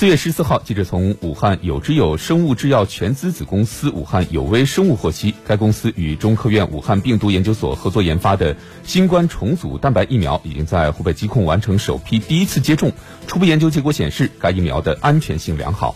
四月十四号，记者从武汉有之有生物制药全资子公司武汉有威生物获悉，该公司与中科院武汉病毒研究所合作研发的新冠重组蛋白疫苗，已经在湖北疾控完成首批第一次接种。初步研究结果显示，该疫苗的安全性良好。